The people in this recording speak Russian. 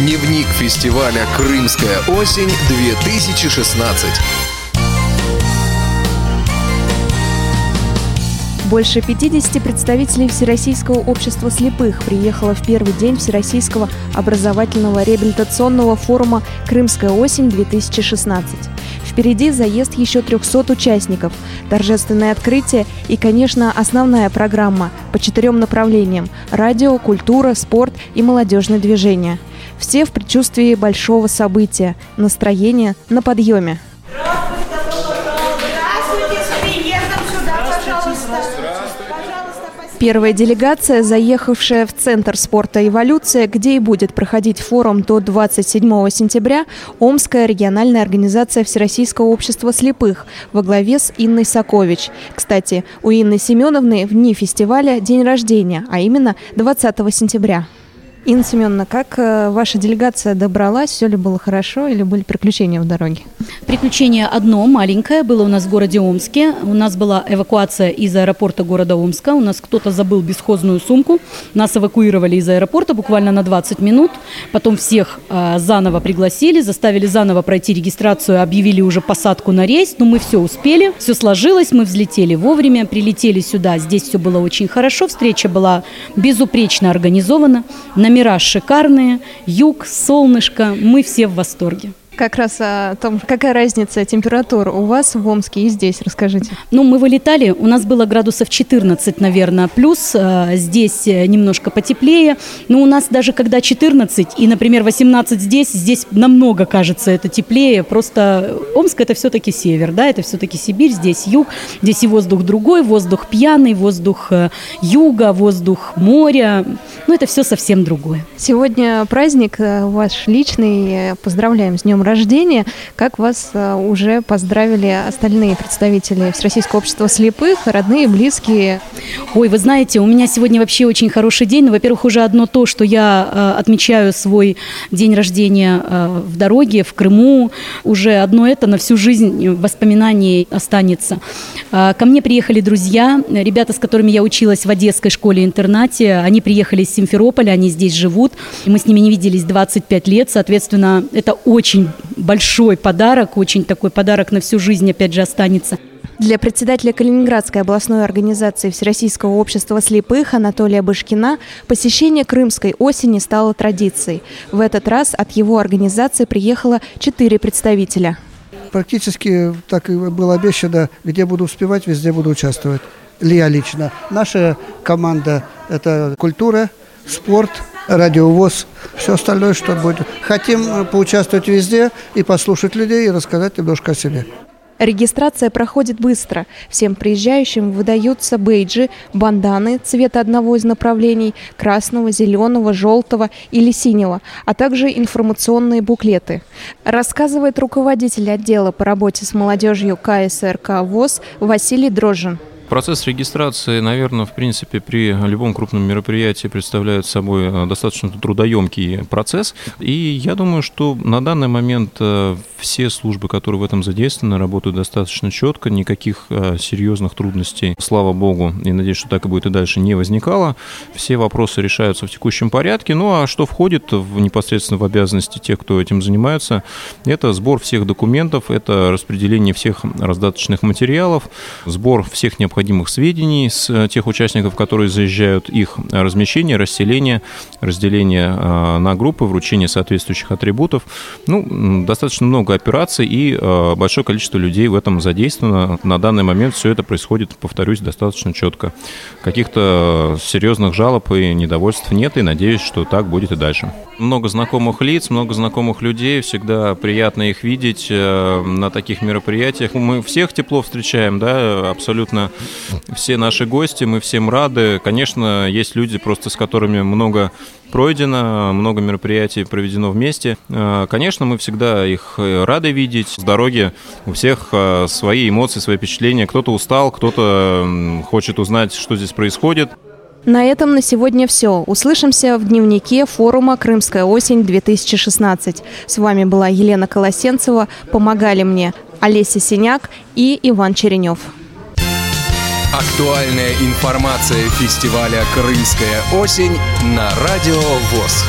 Дневник фестиваля «Крымская осень-2016». Больше 50 представителей Всероссийского общества слепых приехало в первый день Всероссийского образовательного реабилитационного форума «Крымская осень-2016». Впереди заезд еще 300 участников, торжественное открытие и, конечно, основная программа по четырем направлениям – радио, культура, спорт и молодежное движение. Все в предчувствии большого события, настроение на подъеме. Первая делегация, заехавшая в Центр спорта «Эволюция», где и будет проходить форум до 27 сентября, Омская региональная организация Всероссийского общества слепых во главе с Инной Сокович. Кстати, у Инны Семеновны в дни фестиваля день рождения, а именно 20 сентября. Инна Семеновна, как э, ваша делегация добралась? Все ли было хорошо или были приключения в дороге? Приключение одно, маленькое, было у нас в городе Омске. У нас была эвакуация из аэропорта города Омска. У нас кто-то забыл бесхозную сумку. Нас эвакуировали из аэропорта буквально на 20 минут. Потом всех а, заново пригласили, заставили заново пройти регистрацию, объявили уже посадку на рейс. Но мы все успели, все сложилось, мы взлетели вовремя, прилетели сюда. Здесь все было очень хорошо, встреча была безупречно организована. На Номера шикарные, юг, солнышко, мы все в восторге. Как раз о том, какая разница температур у вас в Омске и здесь, расскажите. Ну, мы вылетали, у нас было градусов 14, наверное, плюс, э, здесь э, немножко потеплее, но у нас даже когда 14 и, например, 18 здесь, здесь намного, кажется, это теплее, просто Омск это все-таки север, да, это все-таки Сибирь, здесь юг, здесь и воздух другой, воздух пьяный, воздух э, юга, воздух моря, ну, это все совсем другое. Сегодня праздник ваш личный, поздравляем с днем рождения. Как вас э, уже поздравили остальные представители Всероссийского общества слепых, родные, близкие? Ой, вы знаете, у меня сегодня вообще очень хороший день. Ну, во-первых, уже одно то, что я э, отмечаю свой день рождения э, в дороге, в Крыму. Уже одно это на всю жизнь воспоминаний останется. Ко мне приехали друзья, ребята, с которыми я училась в Одесской школе-интернате. Они приехали из Симферополя, они здесь живут. И мы с ними не виделись 25 лет. Соответственно, это очень большой подарок, очень такой подарок на всю жизнь, опять же, останется. Для председателя Калининградской областной организации Всероссийского общества слепых Анатолия Бышкина посещение Крымской осени стало традицией. В этот раз от его организации приехало четыре представителя. Практически так и было обещано, где буду успевать, везде буду участвовать. Я лично. Наша команда – это культура, спорт – радиовоз, все остальное, что будет. Хотим э, поучаствовать везде и послушать людей и рассказать немножко о себе. Регистрация проходит быстро. Всем приезжающим выдаются бейджи, банданы цвета одного из направлений – красного, зеленого, желтого или синего, а также информационные буклеты. Рассказывает руководитель отдела по работе с молодежью КСРК ВОЗ Василий Дрожжин. Процесс регистрации, наверное, в принципе, при любом крупном мероприятии представляет собой э, достаточно трудоемкий процесс. И я думаю, что на данный момент э, все службы, которые в этом задействованы, работают достаточно четко, никаких э, серьезных трудностей, слава богу, и надеюсь, что так и будет и дальше, не возникало. Все вопросы решаются в текущем порядке. Ну а что входит в, непосредственно в обязанности тех, кто этим занимается, это сбор всех документов, это распределение всех раздаточных материалов, сбор всех необходимых необходимых сведений с э, тех участников, которые заезжают, их размещение, расселение, разделение э, на группы, вручение соответствующих атрибутов. Ну, достаточно много операций и э, большое количество людей в этом задействовано. На данный момент все это происходит, повторюсь, достаточно четко. Каких-то серьезных жалоб и недовольств нет, и надеюсь, что так будет и дальше. Много знакомых лиц, много знакомых людей, всегда приятно их видеть на таких мероприятиях. Мы всех тепло встречаем, да, абсолютно все наши гости, мы всем рады. Конечно, есть люди, просто с которыми много пройдено, много мероприятий проведено вместе. Э, конечно, мы всегда их э, рады видеть. С дороги у всех э, свои эмоции, свои впечатления. Кто-то устал, кто-то хочет узнать, что здесь происходит. На этом на сегодня все. Услышимся в дневнике форума «Крымская осень-2016». С вами была Елена Колосенцева. Помогали мне Олеся Синяк и Иван Черенев. Актуальная информация фестиваля «Крымская осень» на Радио ВОЗ.